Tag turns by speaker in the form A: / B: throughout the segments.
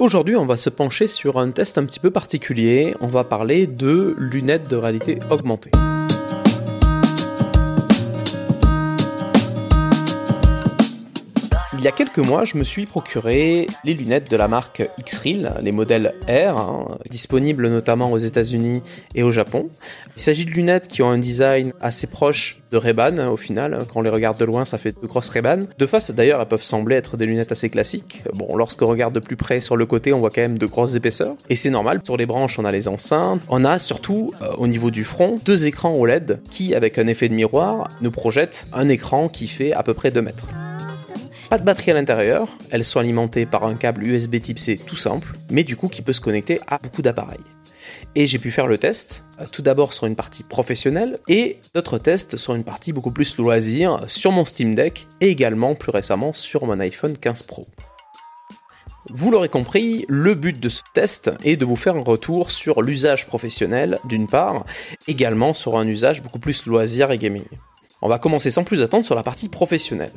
A: Aujourd'hui, on va se pencher sur un test un petit peu particulier. On va parler de lunettes de réalité augmentée. Il y a quelques mois, je me suis procuré les lunettes de la marque X-Real, les modèles R, hein, disponibles notamment aux États-Unis et au Japon. Il s'agit de lunettes qui ont un design assez proche de Ray-Ban au final. Quand on les regarde de loin, ça fait de grosses Ray-Ban. De face, d'ailleurs, elles peuvent sembler être des lunettes assez classiques. Bon, lorsqu'on regarde de plus près sur le côté, on voit quand même de grosses épaisseurs. Et c'est normal. Sur les branches, on a les enceintes. On a surtout, euh, au niveau du front, deux écrans OLED qui, avec un effet de miroir, nous projettent un écran qui fait à peu près 2 mètres. Pas de batterie à l'intérieur, elles sont alimentées par un câble USB type C tout simple, mais du coup qui peut se connecter à beaucoup d'appareils. Et j'ai pu faire le test, euh, tout d'abord sur une partie professionnelle, et d'autres tests sur une partie beaucoup plus loisir, sur mon Steam Deck, et également plus récemment sur mon iPhone 15 Pro. Vous l'aurez compris, le but de ce test est de vous faire un retour sur l'usage professionnel d'une part, également sur un usage beaucoup plus loisir et gaming. On va commencer sans plus attendre sur la partie professionnelle.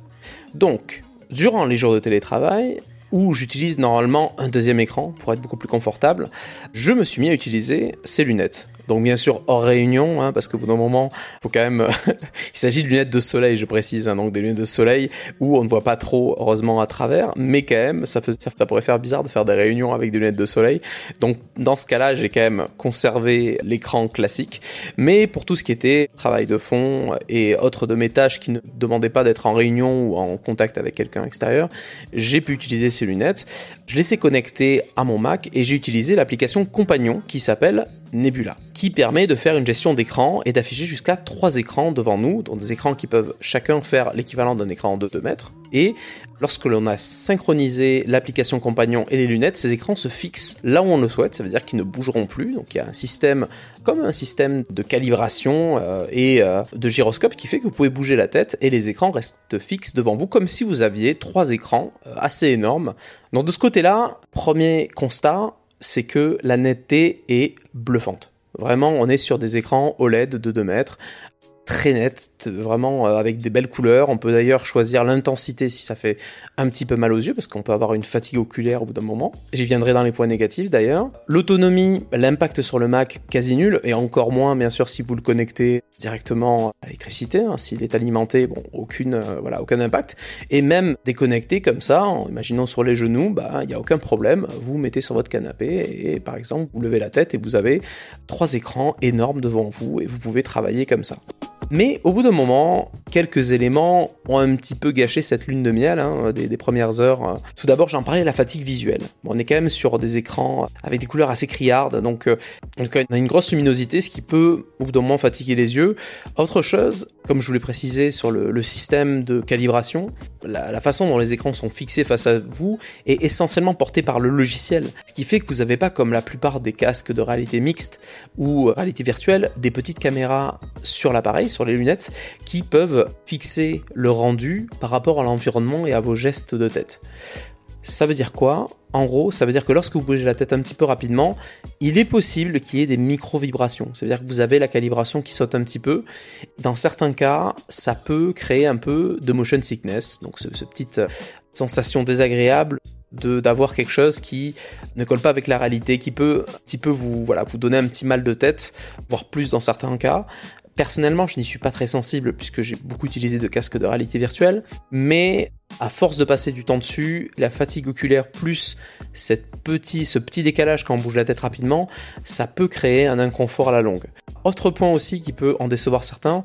A: Donc, durant les jours de télétravail, où j'utilise normalement un deuxième écran pour être beaucoup plus confortable, je me suis mis à utiliser ces lunettes. Donc bien sûr hors réunion, hein, parce que bout d'un moment, faut quand même. il s'agit de lunettes de soleil, je précise, hein, donc des lunettes de soleil où on ne voit pas trop, heureusement, à travers, mais quand même, ça, ça, pourrait faire bizarre de faire des réunions avec des lunettes de soleil. Donc dans ce cas-là, j'ai quand même conservé l'écran classique, mais pour tout ce qui était travail de fond et autres de mes tâches qui ne demandaient pas d'être en réunion ou en contact avec quelqu'un extérieur, j'ai pu utiliser ces lunettes. Je les ai connectées à mon Mac et j'ai utilisé l'application Compagnon qui s'appelle Nebula, qui permet de faire une gestion d'écran et d'afficher jusqu'à trois écrans devant nous, donc des écrans qui peuvent chacun faire l'équivalent d'un écran de 2 mètres. Et lorsque l'on a synchronisé l'application compagnon et les lunettes, ces écrans se fixent là où on le souhaite, ça veut dire qu'ils ne bougeront plus. Donc il y a un système comme un système de calibration euh, et euh, de gyroscope qui fait que vous pouvez bouger la tête et les écrans restent fixes devant vous comme si vous aviez trois écrans euh, assez énormes. Donc de ce côté-là, premier constat, c'est que la netteté est bluffante. Vraiment, on est sur des écrans OLED de 2 mètres très nette, vraiment euh, avec des belles couleurs. On peut d'ailleurs choisir l'intensité si ça fait un petit peu mal aux yeux, parce qu'on peut avoir une fatigue oculaire au bout d'un moment. J'y viendrai dans les points négatifs d'ailleurs. L'autonomie, l'impact sur le Mac quasi nul, et encore moins bien sûr si vous le connectez directement à l'électricité. Hein. S'il est alimenté, bon, aucune, euh, voilà, aucun impact. Et même déconnecté comme ça, en imaginant sur les genoux, bah, il n'y a aucun problème. Vous mettez sur votre canapé et par exemple, vous levez la tête et vous avez trois écrans énormes devant vous et vous pouvez travailler comme ça. Mais au bout d'un moment, quelques éléments ont un petit peu gâché cette lune de miel hein, des, premières heures. Tout d'abord, j'en parlais, la fatigue visuelle. on est quand même sur des écrans avec des couleurs assez criardes, donc euh, on a une grosse luminosité, ce qui peut au bout d'un moment fatiguer les yeux. Autre chose, comme je vous l'ai précisé sur le, système de calibration, la, façon dont les écrans sont fixés face à vous est essentiellement portée par le logiciel, ce qui fait que vous n'avez pas comme la plupart des casques de réalité mixte ou réalité virtuelle des petites caméras sur l'appareil sur les lunettes qui peuvent fixer le rendu par rapport à l'environnement et à vos gestes de tête. Ça veut dire quoi? En gros, ça veut dire que lorsque vous bougez la tête un petit peu rapidement, il est possible qu'il y ait des micro-vibrations. Ça veut dire que vous avez la calibration qui saute un petit peu. Dans certains cas, ça peut créer un peu de motion sickness, donc ce, petite euh, sensation désagréable d'avoir quelque chose qui ne colle pas avec la réalité, qui peut un petit peu vous voilà vous donner un petit mal de tête, voire plus dans certains cas. Personnellement, je n'y suis pas très sensible puisque j'ai beaucoup utilisé de casques de réalité virtuelle, mais à force de passer du temps dessus, la fatigue oculaire plus cette petit, ce petit décalage quand on bouge la tête rapidement, ça peut créer un inconfort à la longue. Autre point aussi qui peut en décevoir certains,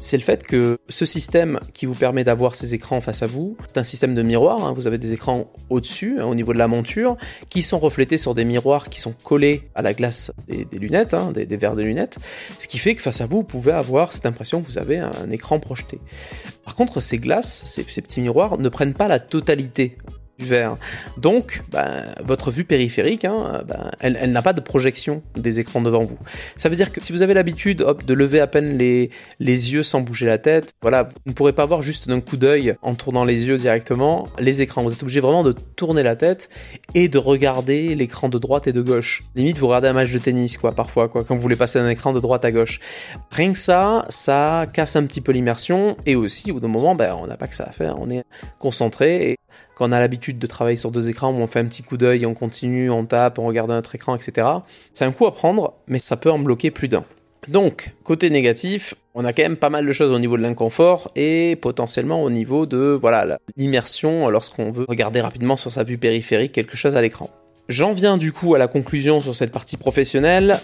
A: c'est le fait que ce système qui vous permet d'avoir ces écrans face à vous, c'est un système de miroir, hein. vous avez des écrans au-dessus, hein, au niveau de la monture, qui sont reflétés sur des miroirs qui sont collés à la glace des, lunettes, hein, des, verres des lunettes, ce qui fait que face à vous, vous pouvez avoir cette impression que vous avez un écran projeté. Par contre, ces glaces, ces, ces petits miroirs, ne prennent pas la totalité vert. Donc, ben, votre vue périphérique, hein, ben, elle, n'a pas de projection des écrans devant vous. Ça veut dire que si vous avez l'habitude de lever à peine les, yeux sans bouger la tête, voilà, vous ne pourrez pas voir juste d'un coup d'œil en tournant les yeux directement les écrans. Vous êtes obligé vraiment de tourner la tête et de regarder l'écran de droite et de gauche. Limite, vous regardez un match de tennis, quoi, parfois, quoi, quand vous voulez passer d'un écran de droite à gauche. Rien que ça, ça casse un petit peu l'immersion et aussi, au bout d'un moment, ben, on n'a pas que ça à faire. On est concentré quand on a l'habitude de travailler sur deux écrans, où on fait un petit coup d'œil, on continue, on tape, on regarde notre écran, etc. C'est un coup à prendre, mais ça peut en bloquer plus d'un. Donc, côté négatif, on a quand même pas mal de choses au niveau de l'inconfort et potentiellement au niveau de voilà l'immersion lorsqu'on veut regarder rapidement sur sa vue périphérique quelque chose à l'écran. J'en viens du coup à la conclusion sur cette partie professionnelle.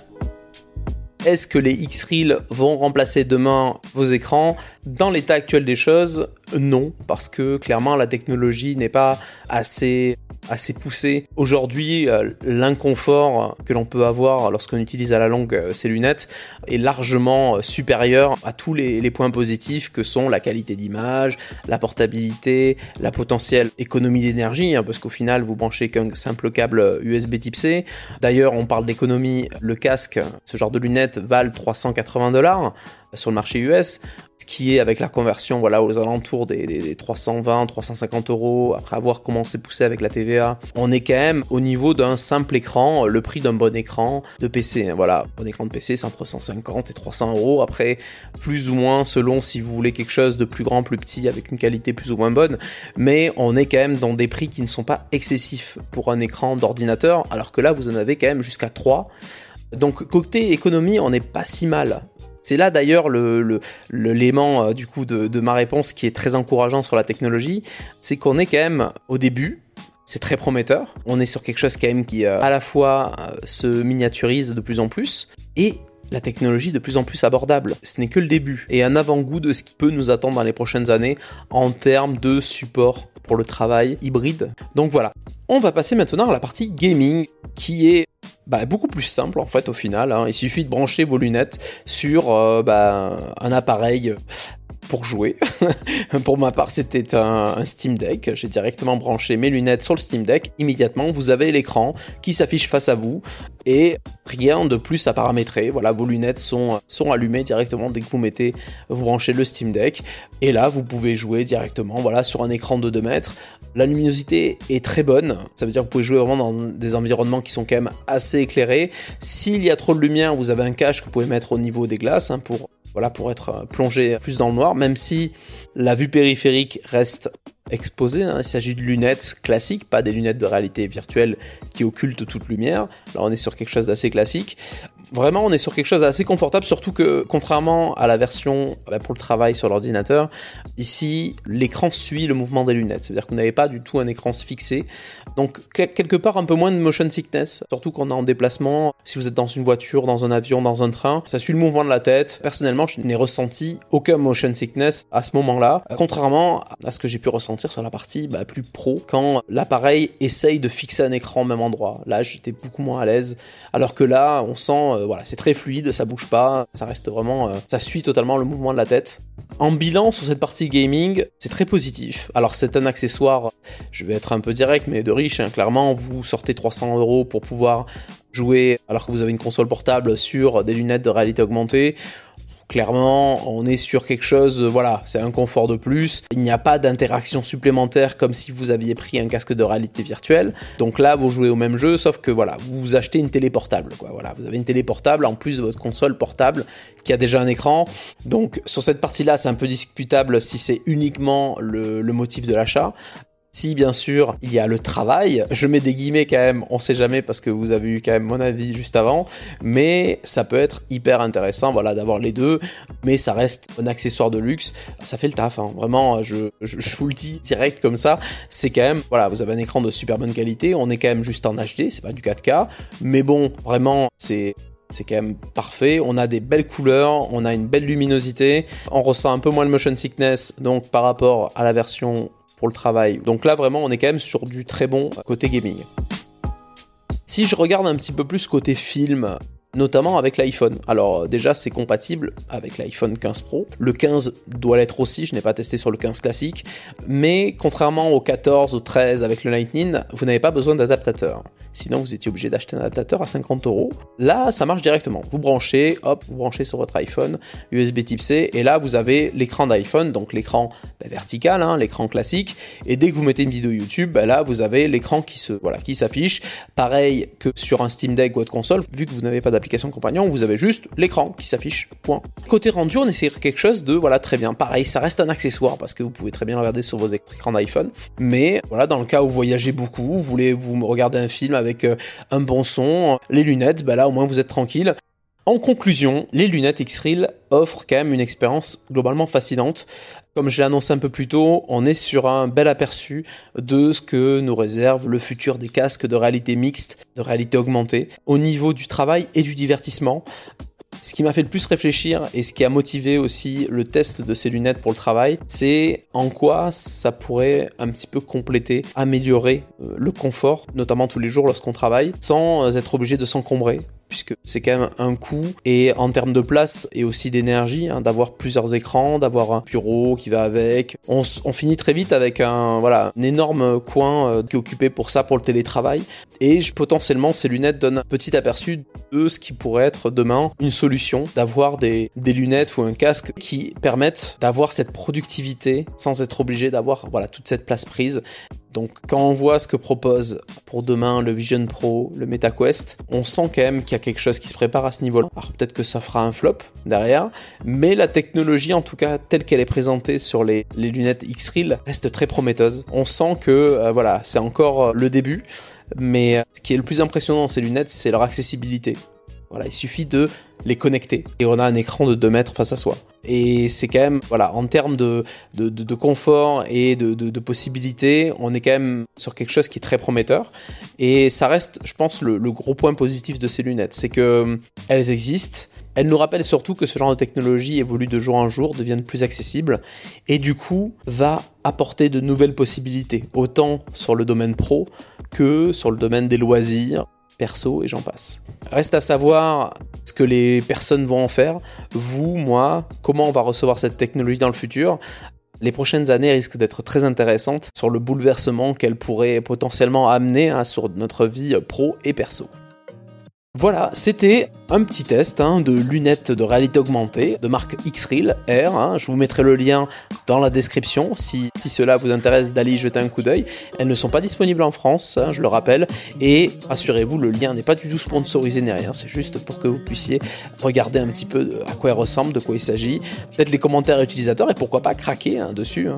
A: Est-ce que les X-Reels vont remplacer demain vos écrans? Dans l'état actuel des choses, non, parce que clairement la technologie n'est pas assez assez poussé. Aujourd'hui, euh, l'inconfort que l'on peut avoir lorsqu'on utilise à la longue euh, ces lunettes est largement euh, supérieur à tous les, les, points positifs que sont la qualité d'image, la portabilité, la potentielle économie d'énergie, hein, parce qu'au final, vous branchez qu'un simple câble USB Type C. D'ailleurs, on parle d'économie, le casque, ce genre de lunettes valent 380 dollars sur le marché US qui est avec la conversion voilà aux alentours des, 320, 350 euros. Après avoir commencé poussé avec la TVA, on est quand même au niveau d'un simple écran, le prix d'un bon écran de PC. Hein. Voilà, bon écran de PC c'est entre 150 et 300 euros. Après, plus ou moins selon si vous voulez quelque chose de plus grand, plus petit, avec une qualité plus ou moins bonne. Mais on est quand même dans des prix qui ne sont pas excessifs pour un écran d'ordinateur, alors que là vous en avez quand même jusqu'à 3. Donc côté économie, on n'est pas si mal. C'est là d'ailleurs l'élément le, euh, du coup de, ma réponse qui est très encourageant sur la technologie, c'est qu'on est quand même au début, c'est très prometteur. On est sur quelque chose quand même qui euh, à la fois euh, se miniaturise de plus en plus et la technologie de plus en plus abordable. Ce n'est que le début et un avant-goût de ce qui peut nous attendre dans les prochaines années en termes de support pour le travail hybride. Donc voilà. On va passer maintenant à la partie gaming qui est bah, beaucoup plus simple en fait au final. Hein. Il suffit de brancher vos lunettes sur euh, bah, un appareil pour jouer. pour ma part, c'était un, Steam Deck. J'ai directement branché mes lunettes sur le Steam Deck. Immédiatement, vous avez l'écran qui s'affiche face à vous et rien de plus à paramétrer. Voilà, vos lunettes sont, allumées directement dès que vous mettez, vous branchez le Steam Deck. Et là, vous pouvez jouer directement, voilà, sur un écran de 2 mètres. La luminosité est très bonne. Ça veut dire que vous pouvez jouer vraiment dans des environnements qui sont quand même assez éclairés. S'il y a trop de lumière, vous avez un cache que vous pouvez mettre au niveau des glaces hein, pour voilà, pour être euh, plongé plus dans le noir, même si la vue périphérique reste exposée. Hein. Il s'agit de lunettes classiques, pas des lunettes de réalité virtuelle qui occultent toute lumière. Là, on est sur quelque chose d'assez classique vraiment, on est sur quelque chose d'assez confortable, surtout que contrairement à la version bah, pour le travail sur l'ordinateur, ici, l'écran suit le mouvement des lunettes. C'est-à-dire vous n'avez pas du tout un écran fixé. Donc, quelque part, un peu moins de motion sickness, surtout quand on est en déplacement. Si vous êtes dans une voiture, dans un avion, dans un train, ça suit le mouvement de la tête. Personnellement, je n'ai ressenti aucun motion sickness à ce moment-là, contrairement à ce que j'ai pu ressentir sur la partie bah, plus pro, quand l'appareil essaye de fixer un écran au même endroit. Là, j'étais beaucoup moins à l'aise, alors que là, on sent euh, voilà, c'est très fluide, ça bouge pas, ça reste vraiment, euh, ça suit totalement le mouvement de la tête. En bilan sur cette partie gaming, c'est très positif. Alors c'est un accessoire, je vais être un peu direct, mais de riche, hein. clairement, vous sortez 300 euros pour pouvoir jouer alors que vous avez une console portable sur des lunettes de réalité augmentée clairement, on est sur quelque chose, voilà, c'est un confort de plus. Il n'y a pas d'interaction supplémentaire comme si vous aviez pris un casque de réalité virtuelle. Donc là, vous jouez au même jeu, sauf que voilà, vous achetez une télé portable, quoi. Voilà, vous avez une télé portable en plus de votre console portable qui a déjà un écran. Donc sur cette partie-là, c'est un peu discutable si c'est uniquement le, le motif de l'achat. Si bien sûr il y a le travail, je mets des guillemets quand même, on sait jamais parce que vous avez eu quand même mon avis juste avant, mais ça peut être hyper intéressant voilà d'avoir les deux, mais ça reste un accessoire de luxe, ça fait le taf, hein. vraiment je, je, vous le dis direct comme ça, c'est quand même, voilà, vous avez un écran de super bonne qualité, on est quand même juste en HD, c'est pas du 4K, mais bon, vraiment c'est c'est quand même parfait. On a des belles couleurs, on a une belle luminosité, on ressent un peu moins le motion sickness donc par rapport à la version le travail. Donc là vraiment on est quand même sur du très bon côté gaming. Si je regarde un petit peu plus côté film, notamment avec l'iPhone. Alors déjà c'est compatible avec l'iPhone 15 Pro. Le 15 doit l'être aussi, je n'ai pas testé sur le 15 classique, mais contrairement au 14, au 13 avec le Lightning, vous n'avez pas besoin d'adaptateur. Sinon vous étiez obligé d'acheter un adaptateur à 50 euros. Là ça marche directement. Vous branchez, hop, vous branchez sur votre iPhone USB Type C et là vous avez l'écran d'iPhone, donc l'écran bah, vertical, hein, l'écran classique. Et dès que vous mettez une vidéo YouTube, bah, là vous avez l'écran qui se voilà qui s'affiche. Pareil que sur un Steam Deck ou autre console, vu que vous n'avez pas compagnon, vous avez juste l'écran qui s'affiche, point. Côté rendu, on essaie quelque chose de, voilà, très bien. Pareil, ça reste un accessoire parce que vous pouvez très bien regarder sur vos écrans d'iPhone. Mais voilà, dans le cas où vous voyagez beaucoup, vous voulez vous regarder un film avec euh, un bon son, les lunettes, bah là au moins vous êtes tranquille. En conclusion, les lunettes X-Reel offrent quand même une expérience globalement fascinante. Comme je l'ai annoncé un peu plus tôt, on est sur un bel aperçu de ce que nous réserve le futur des casques de réalité mixte, de réalité augmentée, au niveau du travail et du divertissement. Ce qui m'a fait le plus réfléchir et ce qui a motivé aussi le test de ces lunettes pour le travail, c'est en quoi ça pourrait un petit peu compléter, améliorer euh, le confort, notamment tous les jours lorsqu'on travaille, sans être obligé de s'encombrer puisque c'est quand même un coût. Et en termes de place et aussi d'énergie hein, d'avoir plusieurs écrans, d'avoir un bureau qui va avec. On, finit très vite avec un voilà un énorme coin euh, qui est occupé pour ça pour le télétravail. Et potentiellement ces lunettes donnent un petit aperçu de ce qui pourrait être demain une solution d'avoir des, des lunettes ou un casque qui permettent d'avoir cette productivité sans être obligé d'avoir voilà toute cette place prise donc quand on voit ce que propose pour demain le Vision Pro, le MetaQuest, on sent quand même qu'il y a quelque chose qui se prépare à ce niveau-là. Alors peut-être que ça fera un flop derrière, mais la technologie en tout cas telle qu'elle est présentée sur les, lunettes X-Reel reste très prometteuse. On sent que euh, voilà, c'est encore le début, mais ce qui est le plus impressionnant dans ces lunettes, c'est leur accessibilité. Il suffit de les connecter et on a un écran de 2 mètres face à soi. Et c'est quand même, voilà, en termes de, confort et de, possibilités, on est quand même sur quelque chose qui est très prometteur. Et ça reste, je pense, le, gros point positif de ces lunettes. C'est que elles existent. Elles nous rappellent surtout que ce genre de technologie évolue de jour en jour, devient plus accessible et du coup va apporter de nouvelles possibilités, autant sur le domaine pro que sur le domaine des loisirs perso et j'en passe. Reste à savoir ce que les personnes vont en faire, vous, moi, comment on va recevoir cette technologie dans le futur. Les prochaines années risquent d'être très intéressantes sur le bouleversement qu'elle pourrait potentiellement amener hein, sur notre vie pro et perso. Voilà, c'était un petit test hein, de lunettes de réalité augmentée de marque X-Reel R. Hein. Je vous mettrai le lien dans la description si, si cela vous intéresse d'aller y jeter un coup d'œil. Elles ne sont pas disponibles en France, hein, je le rappelle. Et rassurez-vous, le lien n'est pas du tout sponsorisé ni rien. C'est juste pour que vous puissiez regarder un petit peu à quoi elles ressemblent, de quoi il s'agit. Peut-être les commentaires utilisateurs et pourquoi pas craquer dessus.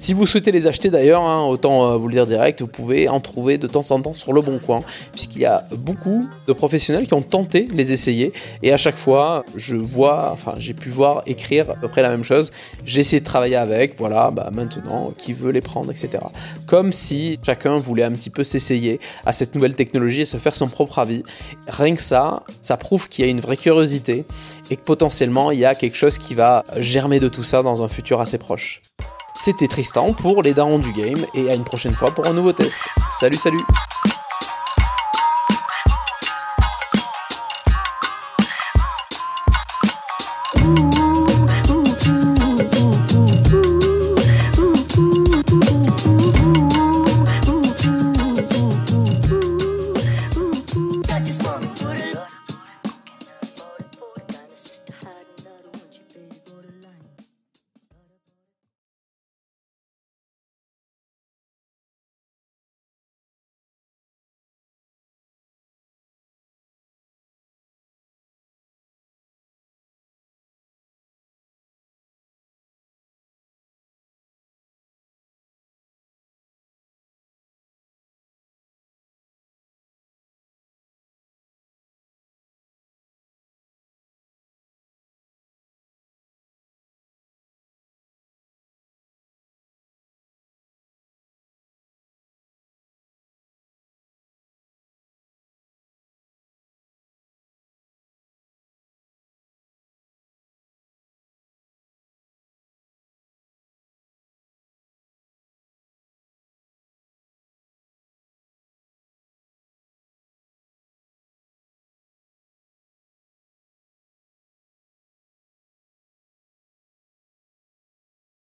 A: Si vous souhaitez les acheter d'ailleurs, hein, autant euh, vous le dire direct, vous pouvez en trouver de temps en temps sur le bon coin, puisqu'il y a beaucoup de professionnels qui ont tenté les essayer, et à chaque fois, je vois, enfin j'ai pu voir écrire à peu près la même chose, j'ai essayé de travailler avec, voilà, bah maintenant, qui veut les prendre, etc. Comme si chacun voulait un petit peu s'essayer à cette nouvelle technologie et se faire son propre avis. Rien que ça, ça prouve qu'il y a une vraie curiosité, et que potentiellement, il y a quelque chose qui va germer de tout ça dans un futur assez proche. C'était Tristan pour les darons du game et à une prochaine fois pour un nouveau test. Salut salut